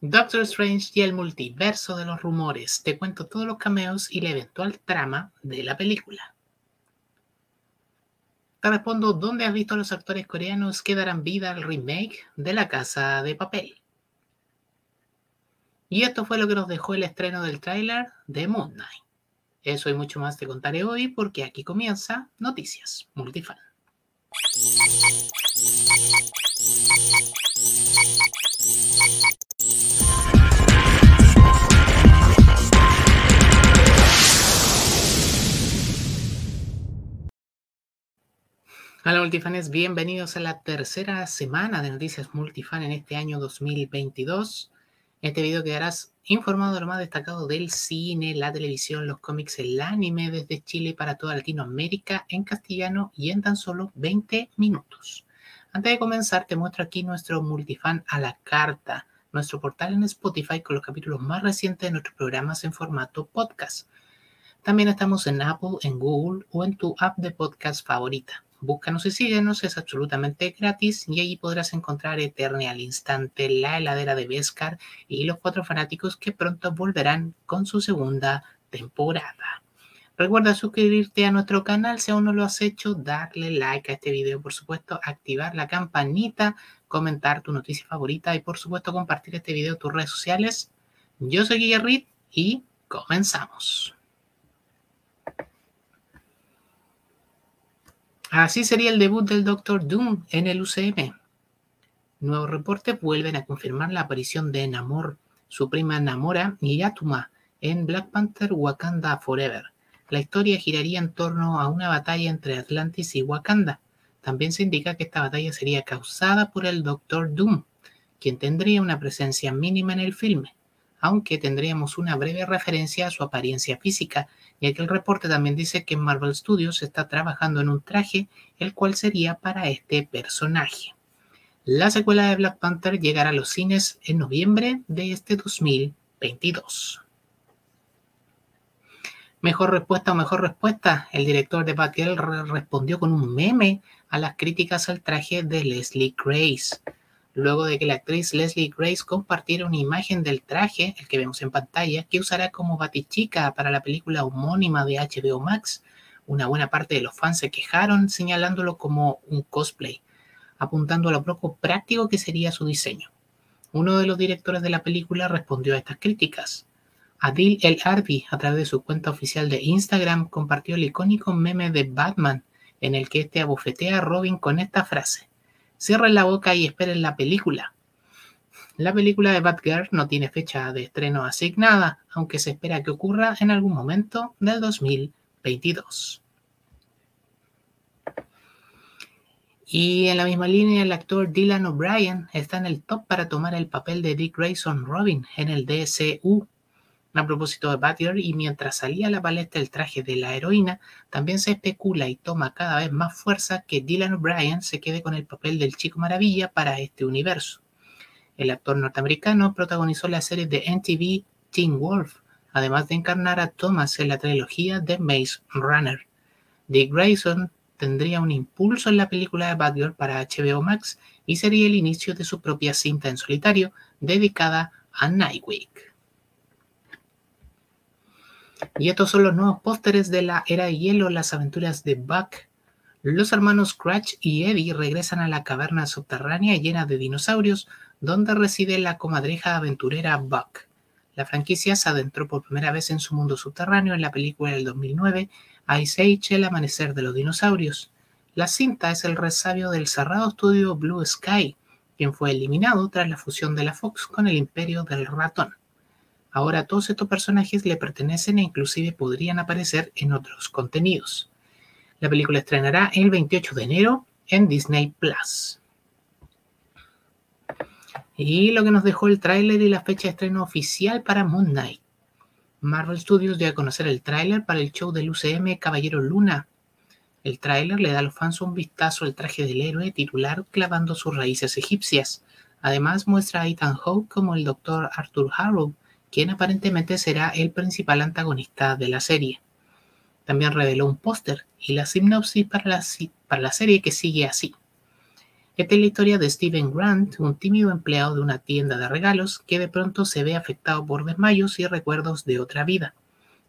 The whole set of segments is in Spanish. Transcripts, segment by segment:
Doctor Strange y el multiverso de los rumores. Te cuento todos los cameos y la eventual trama de la película. Te respondo dónde has visto a los actores coreanos que darán vida al remake de La Casa de Papel. Y esto fue lo que nos dejó el estreno del tráiler de Moon Knight. Eso y mucho más te contaré hoy porque aquí comienza Noticias Multifan. Hola multifanes, bienvenidos a la tercera semana de Noticias Multifan en este año 2022. En este video quedarás informado de lo más destacado del cine, la televisión, los cómics, el anime desde Chile para toda Latinoamérica en castellano y en tan solo 20 minutos. Antes de comenzar, te muestro aquí nuestro multifan a la carta, nuestro portal en Spotify con los capítulos más recientes de nuestros programas en formato podcast. También estamos en Apple, en Google o en tu app de podcast favorita. Búscanos y síguenos, es absolutamente gratis y allí podrás encontrar Eternia al instante, la heladera de Beskar y los cuatro fanáticos que pronto volverán con su segunda temporada. Recuerda suscribirte a nuestro canal si aún no lo has hecho, darle like a este video, por supuesto, activar la campanita, comentar tu noticia favorita y por supuesto compartir este video en tus redes sociales. Yo soy Guillermo y comenzamos. Así sería el debut del Doctor Doom en el UCM. Nuevos reportes vuelven a confirmar la aparición de Namor, su prima Namora y en Black Panther Wakanda Forever. La historia giraría en torno a una batalla entre Atlantis y Wakanda. También se indica que esta batalla sería causada por el Doctor Doom, quien tendría una presencia mínima en el filme, aunque tendríamos una breve referencia a su apariencia física ya que el reporte también dice que Marvel Studios está trabajando en un traje el cual sería para este personaje. La secuela de Black Panther llegará a los cines en noviembre de este 2022. Mejor respuesta o mejor respuesta, el director de Batgirl respondió con un meme a las críticas al traje de Leslie Grace luego de que la actriz Leslie Grace compartiera una imagen del traje, el que vemos en pantalla, que usará como batichica para la película homónima de HBO Max. Una buena parte de los fans se quejaron señalándolo como un cosplay, apuntando a lo poco práctico que sería su diseño. Uno de los directores de la película respondió a estas críticas. Adil El Arbi, a través de su cuenta oficial de Instagram, compartió el icónico meme de Batman, en el que este abofetea a Robin con esta frase. Cierren la boca y esperen la película. La película de Batgirl no tiene fecha de estreno asignada, aunque se espera que ocurra en algún momento del 2022. Y en la misma línea, el actor Dylan O'Brien está en el top para tomar el papel de Dick Grayson Robin en el DCU. A propósito de Batgirl, y mientras salía a la palestra el traje de la heroína, también se especula y toma cada vez más fuerza que Dylan O'Brien se quede con el papel del Chico Maravilla para este universo. El actor norteamericano protagonizó la serie de NTV Teen Wolf, además de encarnar a Thomas en la trilogía de Maze Runner. Dick Grayson tendría un impulso en la película de Batgirl para HBO Max y sería el inicio de su propia cinta en solitario dedicada a Nightwing. Y estos son los nuevos pósteres de la Era de Hielo, las aventuras de Buck. Los hermanos Cratch y Eddie regresan a la caverna subterránea llena de dinosaurios, donde reside la comadreja aventurera Buck. La franquicia se adentró por primera vez en su mundo subterráneo en la película del 2009, Ice Age, el amanecer de los dinosaurios. La cinta es el resabio del cerrado estudio Blue Sky, quien fue eliminado tras la fusión de la Fox con el imperio del ratón. Ahora todos estos personajes le pertenecen e inclusive podrían aparecer en otros contenidos. La película estrenará el 28 de enero en Disney Plus. Y lo que nos dejó el tráiler y la fecha de estreno oficial para Moon Knight. Marvel Studios dio a conocer el tráiler para el show del UCM Caballero Luna. El tráiler le da a los fans un vistazo al traje del héroe titular clavando sus raíces egipcias. Además muestra a Ethan Hawke como el Dr. Arthur Harrow, quien aparentemente será el principal antagonista de la serie. También reveló un póster y la sinopsis para la, para la serie que sigue así. Esta es la historia de Steven Grant, un tímido empleado de una tienda de regalos que de pronto se ve afectado por desmayos y recuerdos de otra vida.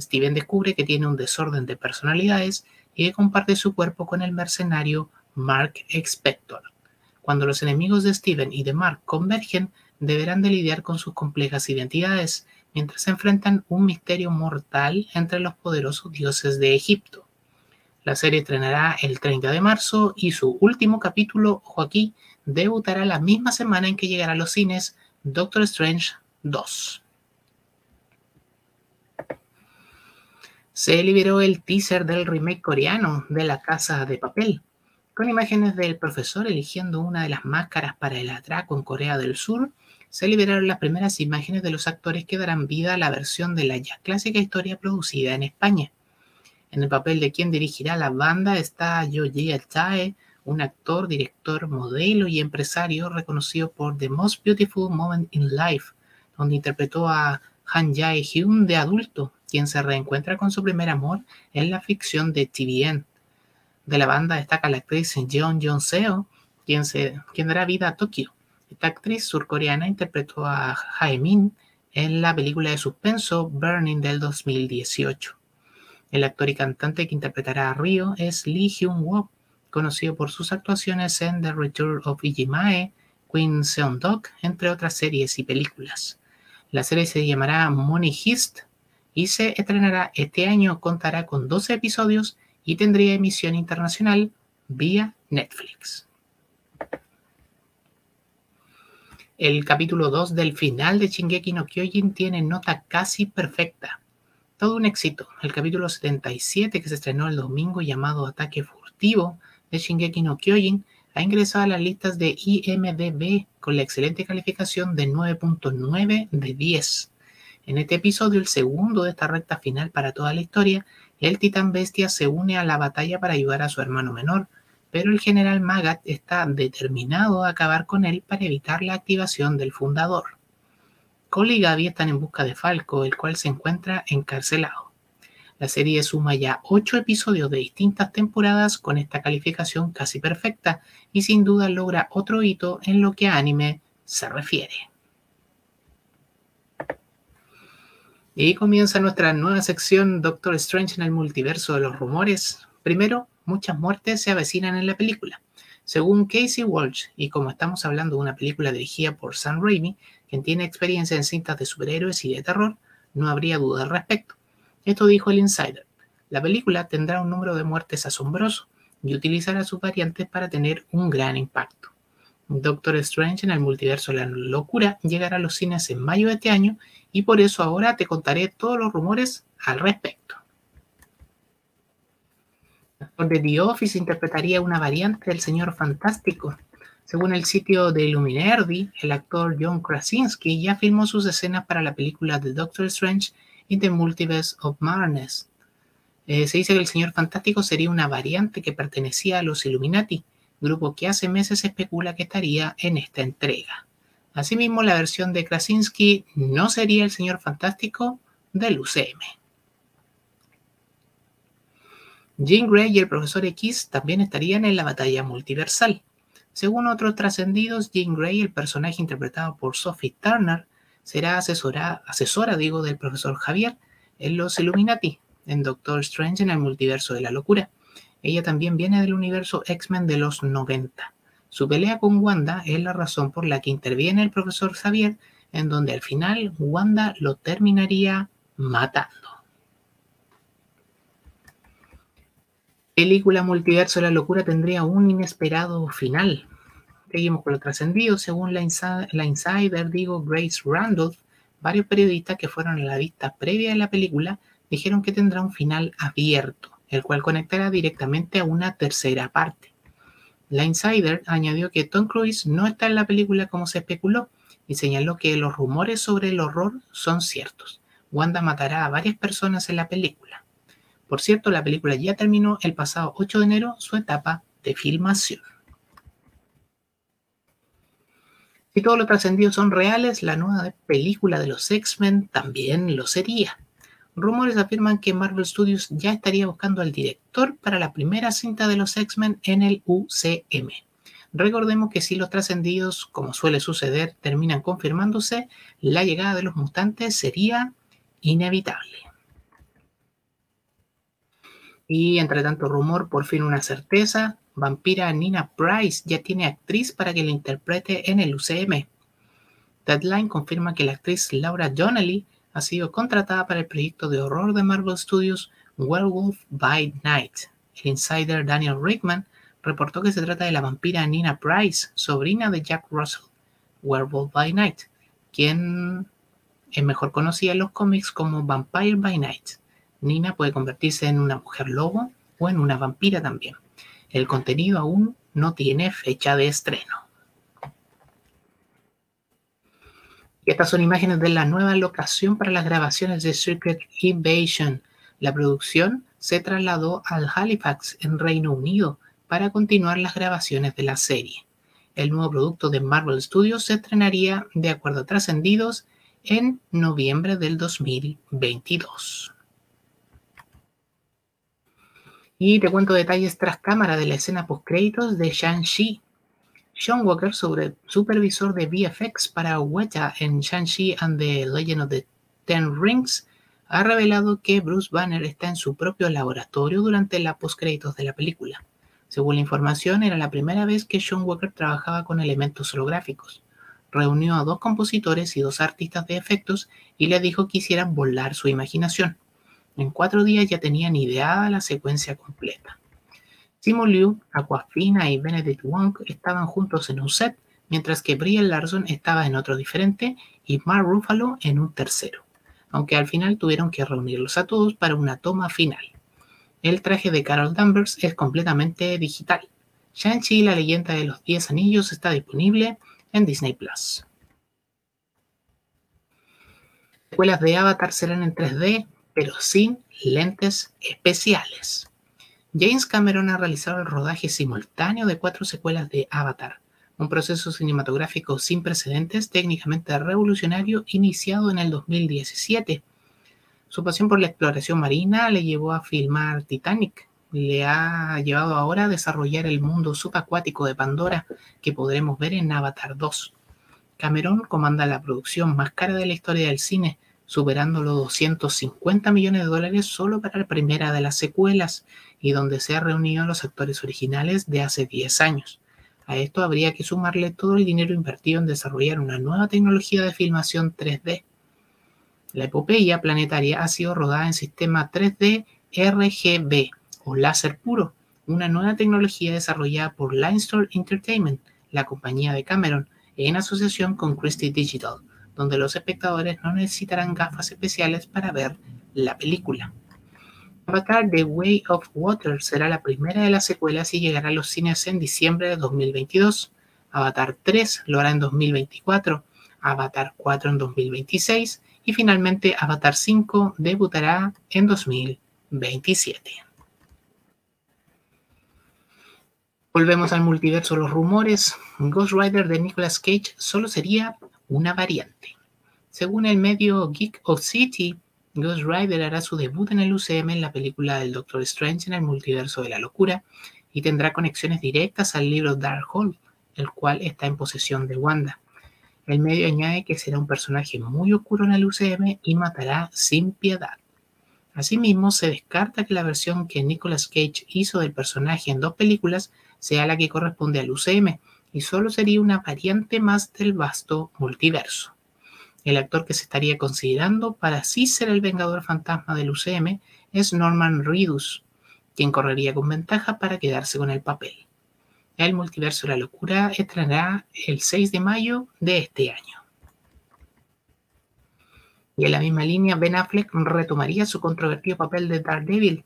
Steven descubre que tiene un desorden de personalidades y que comparte su cuerpo con el mercenario Mark Expector. Cuando los enemigos de Steven y de Mark convergen, deberán de lidiar con sus complejas identidades mientras enfrentan un misterio mortal entre los poderosos dioses de Egipto. La serie estrenará el 30 de marzo y su último capítulo, ojo debutará la misma semana en que llegará a los cines Doctor Strange 2. Se liberó el teaser del remake coreano de La Casa de Papel, con imágenes del profesor eligiendo una de las máscaras para el atraco en Corea del Sur. Se liberaron las primeras imágenes de los actores que darán vida a la versión de la ya clásica historia producida en España. En el papel de quien dirigirá la banda está Yoji Chae, un actor, director, modelo y empresario reconocido por The Most Beautiful Moment in Life, donde interpretó a Han Jae-hyun de adulto, quien se reencuentra con su primer amor en la ficción de TVN. De la banda destaca la actriz Jeon Jong Seo, quien, se, quien dará vida a Tokio. Esta actriz surcoreana interpretó a Jae Min en la película de suspenso Burning del 2018. El actor y cantante que interpretará a Ryo es Lee Hyun-wook, conocido por sus actuaciones en The Return of Ijimae, Queen Seon-dok, entre otras series y películas. La serie se llamará Money Heist y se estrenará este año. Contará con 12 episodios y tendría emisión internacional vía Netflix. El capítulo 2 del final de Shingeki no Kyojin tiene nota casi perfecta todo un éxito. El capítulo 77 que se estrenó el domingo llamado Ataque Furtivo de Shingeki no Kyojin ha ingresado a las listas de IMDB con la excelente calificación de 9.9 de 10. En este episodio, el segundo de esta recta final para toda la historia, el titán bestia se une a la batalla para ayudar a su hermano menor, pero el general Magat está determinado a acabar con él para evitar la activación del fundador. Cole y Gaby están en busca de Falco, el cual se encuentra encarcelado. La serie suma ya ocho episodios de distintas temporadas con esta calificación casi perfecta y sin duda logra otro hito en lo que a anime se refiere. Y comienza nuestra nueva sección Doctor Strange en el multiverso de los rumores. Primero, muchas muertes se avecinan en la película. Según Casey Walsh, y como estamos hablando de una película dirigida por Sam Raimi, quien tiene experiencia en cintas de superhéroes y de terror, no habría duda al respecto. Esto dijo el Insider. La película tendrá un número de muertes asombroso y utilizará sus variantes para tener un gran impacto. Doctor Strange en el multiverso de la locura llegará a los cines en mayo de este año y por eso ahora te contaré todos los rumores al respecto. Actor de The Office interpretaría una variante del Señor Fantástico según el sitio de Illuminerdi, el actor John Krasinski ya filmó sus escenas para la película The Doctor Strange in the Multiverse of Madness. Eh, se dice que el Señor Fantástico sería una variante que pertenecía a los Illuminati, grupo que hace meses especula que estaría en esta entrega. Asimismo, la versión de Krasinski no sería el Señor Fantástico del UCM. Jean Grey y el Profesor X también estarían en la batalla multiversal. Según otros trascendidos, Jean Grey, el personaje interpretado por Sophie Turner, será asesora, asesora digo, del profesor Javier en los Illuminati, en Doctor Strange en el multiverso de la locura. Ella también viene del universo X-Men de los 90. Su pelea con Wanda es la razón por la que interviene el profesor Javier, en donde al final Wanda lo terminaría matando. Película Multiverso de la Locura tendría un inesperado final. Seguimos con lo trascendido. Según la, insider, digo, Grace Randolph, varios periodistas que fueron a la vista previa de la película dijeron que tendrá un final abierto, el cual conectará directamente a una tercera parte. La insider añadió que Tom Cruise no está en la película como se especuló y señaló que los rumores sobre el horror son ciertos. Wanda matará a varias personas en la película. Por cierto, la película ya terminó el pasado 8 de enero su etapa de filmación. Si todos los trascendidos son reales, la nueva película de los X-Men también lo sería. Rumores afirman que Marvel Studios ya estaría buscando al director para la primera cinta de los X-Men en el UCM. Recordemos que si los trascendidos, como suele suceder, terminan confirmándose, la llegada de los mutantes sería inevitable. Y entre tanto rumor, por fin una certeza, vampira Nina Price ya tiene actriz para que la interprete en el UCM. Deadline confirma que la actriz Laura Donnelly ha sido contratada para el proyecto de horror de Marvel Studios Werewolf by Night. El insider Daniel Rickman reportó que se trata de la vampira Nina Price, sobrina de Jack Russell, Werewolf by Night, quien es mejor conocida en los cómics como Vampire by Night. Nina puede convertirse en una mujer lobo o en una vampira también. El contenido aún no tiene fecha de estreno. Estas son imágenes de la nueva locación para las grabaciones de Secret Invasion. La producción se trasladó al Halifax, en Reino Unido, para continuar las grabaciones de la serie. El nuevo producto de Marvel Studios se estrenaría, de acuerdo a trascendidos, en noviembre del 2022. Y te cuento detalles tras cámara de la escena post-créditos de Shang-Chi. Sean Walker, sobre, supervisor de VFX para Weta en Shang-Chi and the Legend of the Ten Rings, ha revelado que Bruce Banner está en su propio laboratorio durante la post-créditos de la película. Según la información, era la primera vez que Sean Walker trabajaba con elementos holográficos. Reunió a dos compositores y dos artistas de efectos y les dijo que hicieran volar su imaginación. En cuatro días ya tenían ideada la secuencia completa. Simon Liu, Aquafina y Benedict Wong estaban juntos en un set, mientras que Brie Larson estaba en otro diferente y Mark Ruffalo en un tercero, aunque al final tuvieron que reunirlos a todos para una toma final. El traje de Carol Danvers es completamente digital. Shang-Chi, la leyenda de los 10 anillos, está disponible en Disney Plus. Secuelas de Avatar serán en 3D pero sin lentes especiales. James Cameron ha realizado el rodaje simultáneo de cuatro secuelas de Avatar, un proceso cinematográfico sin precedentes, técnicamente revolucionario, iniciado en el 2017. Su pasión por la exploración marina le llevó a filmar Titanic, le ha llevado ahora a desarrollar el mundo subacuático de Pandora que podremos ver en Avatar 2. Cameron comanda la producción más cara de la historia del cine, superando los 250 millones de dólares solo para la primera de las secuelas y donde se han reunido los actores originales de hace 10 años. A esto habría que sumarle todo el dinero invertido en desarrollar una nueva tecnología de filmación 3D. La epopeya planetaria ha sido rodada en sistema 3D RGB o láser puro, una nueva tecnología desarrollada por Limestone Entertainment, la compañía de Cameron, en asociación con Christie Digital donde los espectadores no necesitarán gafas especiales para ver la película. Avatar The Way of Water será la primera de las secuelas y llegará a los cines en diciembre de 2022. Avatar 3 lo hará en 2024, Avatar 4 en 2026 y finalmente Avatar 5 debutará en 2027. Volvemos al multiverso, los rumores. Ghost Rider de Nicolas Cage solo sería una variante. Según el medio Geek of City, Ghost Rider hará su debut en el UCM en la película del Doctor Strange en el multiverso de la locura y tendrá conexiones directas al libro Darkhold, el cual está en posesión de Wanda. El medio añade que será un personaje muy oscuro en el UCM y matará sin piedad. Asimismo, se descarta que la versión que Nicolas Cage hizo del personaje en dos películas sea la que corresponde al UCM, y solo sería una variante más del vasto multiverso. El actor que se estaría considerando para así ser el Vengador Fantasma del UCM es Norman Reedus, quien correría con ventaja para quedarse con el papel. El multiverso de la locura estrenará el 6 de mayo de este año. Y en la misma línea, Ben Affleck retomaría su controvertido papel de Daredevil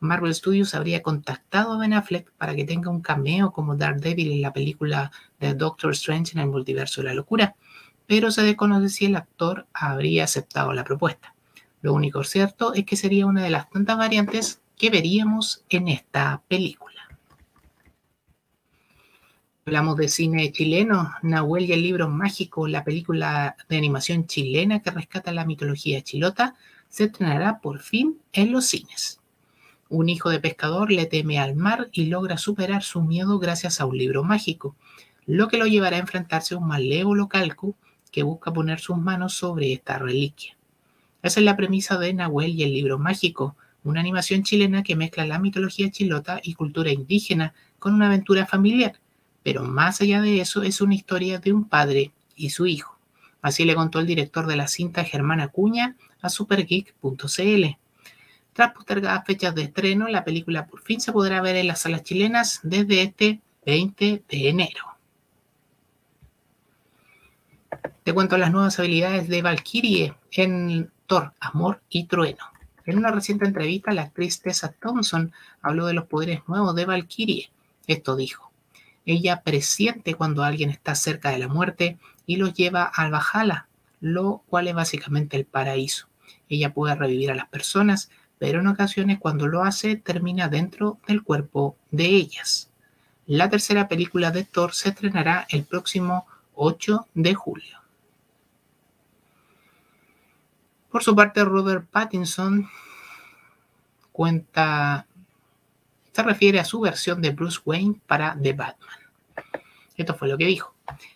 Marvel Studios habría contactado a Ben Affleck para que tenga un cameo como Daredevil en la película de Doctor Strange en el multiverso de la locura, pero se desconoce si el actor habría aceptado la propuesta. Lo único cierto es que sería una de las tantas variantes que veríamos en esta película. Hablamos de cine chileno, Nahuel y el libro mágico, la película de animación chilena que rescata la mitología chilota, se estrenará por fin en los cines. Un hijo de pescador le teme al mar y logra superar su miedo gracias a un libro mágico, lo que lo llevará a enfrentarse a un malévolo calco que busca poner sus manos sobre esta reliquia. Esa es la premisa de Nahuel y el libro mágico, una animación chilena que mezcla la mitología chilota y cultura indígena con una aventura familiar, pero más allá de eso es una historia de un padre y su hijo. Así le contó el director de la cinta Germán Acuña a supergeek.cl. Tras postergadas fechas de estreno, la película por fin se podrá ver en las salas chilenas desde este 20 de enero. Te cuento las nuevas habilidades de Valkyrie en Thor, Amor y Trueno. En una reciente entrevista, la actriz Tessa Thompson habló de los poderes nuevos de Valkyrie. Esto dijo: Ella presiente cuando alguien está cerca de la muerte y los lleva al Valhalla, lo cual es básicamente el paraíso. Ella puede revivir a las personas, pero en ocasiones cuando lo hace termina dentro del cuerpo de ellas. La tercera película de Thor se estrenará el próximo 8 de julio. Por su parte, Robert Pattinson cuenta, se refiere a su versión de Bruce Wayne para The Batman. Esto fue lo que dijo.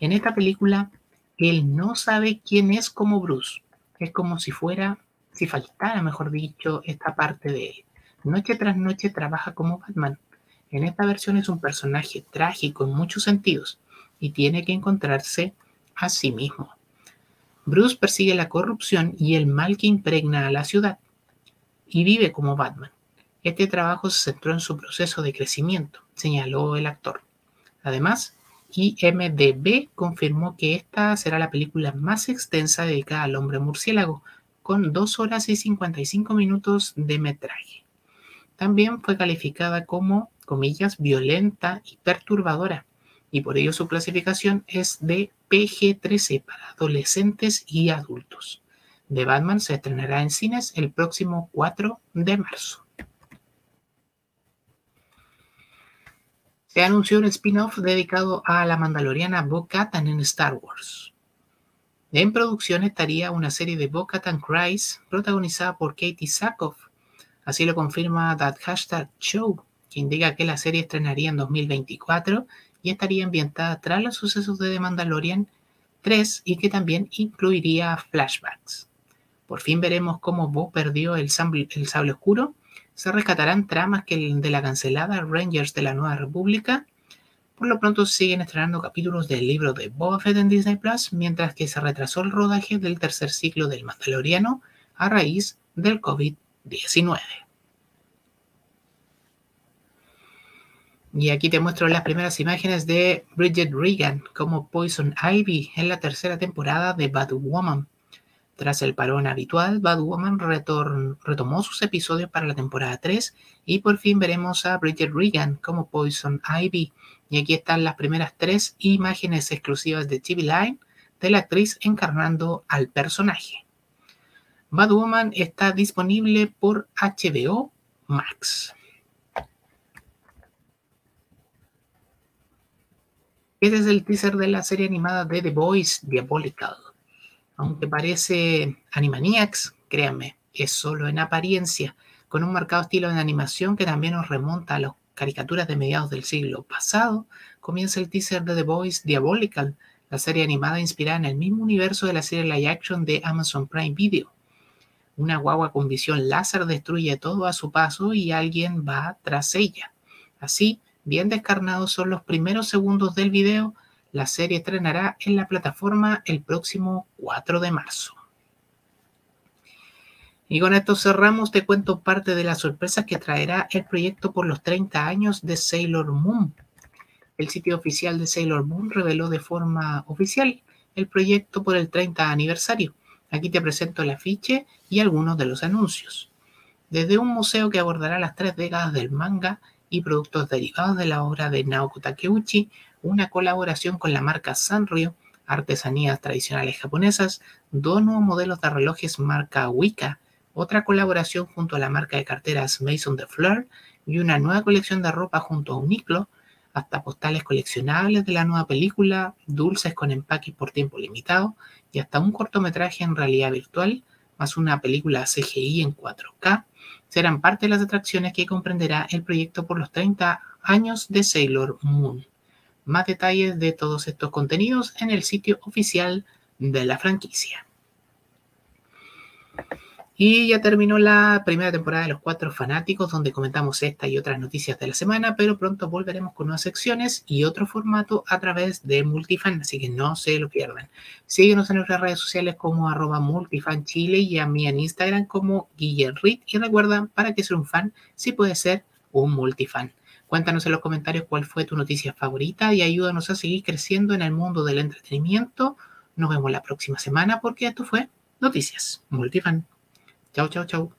En esta película, él no sabe quién es como Bruce. Es como si fuera, si faltara, mejor dicho, esta parte de. Noche tras noche trabaja como Batman. En esta versión es un personaje trágico en muchos sentidos y tiene que encontrarse a sí mismo. Bruce persigue la corrupción y el mal que impregna a la ciudad y vive como Batman. Este trabajo se centró en su proceso de crecimiento, señaló el actor. Además, IMDB confirmó que esta será la película más extensa dedicada al hombre murciélago, con 2 horas y 55 minutos de metraje. También fue calificada como, comillas, violenta y perturbadora, y por ello su clasificación es de PG-13 para adolescentes y adultos. The Batman se estrenará en cines el próximo 4 de marzo. Se anunció un spin-off dedicado a la mandaloriana Bo-Katan en Star Wars. En producción estaría una serie de Bo-Katan Cries protagonizada por Katie Sackhoff. Así lo confirma That Hashtag Show, que indica que la serie estrenaría en 2024 y estaría ambientada tras los sucesos de The Mandalorian 3 y que también incluiría flashbacks. Por fin veremos cómo Bo perdió el sable, el oscuro. Se rescatarán tramas que de la cancelada Rangers de la Nueva República. Por lo pronto siguen estrenando capítulos del libro de Boba Fett en Disney Plus, mientras que se retrasó el rodaje del tercer ciclo del Mandaloriano a raíz del COVID-19. Y aquí te muestro las primeras imágenes de Bridget Regan como Poison Ivy en la tercera temporada de Bad Woman. Tras el parón habitual, Bad Woman retomó sus episodios para la temporada 3 y por fin veremos a Bridget Regan como Poison Ivy. Y aquí están las primeras tres imágenes exclusivas de TV Line de la actriz encarnando al personaje. Bad Woman está disponible por HBO Max. Este es el teaser de la serie animada de The Boys Diabolical. Aunque parece Animaniacs, créanme, es solo en apariencia, con un marcado estilo de animación que también nos remonta a las caricaturas de mediados del siglo pasado, comienza el teaser de The Boys Diabolical, la serie animada inspirada en el mismo universo de la serie live action de Amazon Prime Video. Una guagua con visión láser destruye todo a su paso y alguien va tras ella. Así, bien descarnados son los primeros segundos del video. La serie estrenará en la plataforma el próximo 4 de marzo. Y con esto cerramos, te cuento parte de las sorpresas que traerá el proyecto por los 30 años de Sailor Moon. El sitio oficial de Sailor Moon reveló de forma oficial el proyecto por el 30 aniversario. Aquí te presento el afiche y algunos de los anuncios. Desde un museo que abordará las tres décadas del manga y productos derivados de la obra de Naoko Takeuchi, una colaboración con la marca Sanrio, artesanías tradicionales japonesas, dos nuevos modelos de relojes marca Wika, otra colaboración junto a la marca de carteras Maison de Fleur y una nueva colección de ropa junto a Uniqlo, hasta postales coleccionables de la nueva película, dulces con empaques por tiempo limitado y hasta un cortometraje en realidad virtual, más una película CGI en 4K serán parte de las atracciones que comprenderá el proyecto por los 30 años de Sailor Moon. Más detalles de todos estos contenidos en el sitio oficial de la franquicia. Y ya terminó la primera temporada de Los Cuatro Fanáticos, donde comentamos esta y otras noticias de la semana, pero pronto volveremos con nuevas secciones y otro formato a través de Multifan, así que no se lo pierdan. Síguenos en nuestras redes sociales como arroba multifanchile y a mí en Instagram como Reed. Y recuerda, para que ser un fan, sí puede ser un multifan. Cuéntanos en los comentarios cuál fue tu noticia favorita y ayúdanos a seguir creciendo en el mundo del entretenimiento. Nos vemos la próxima semana porque esto fue Noticias Multifan. Cháu!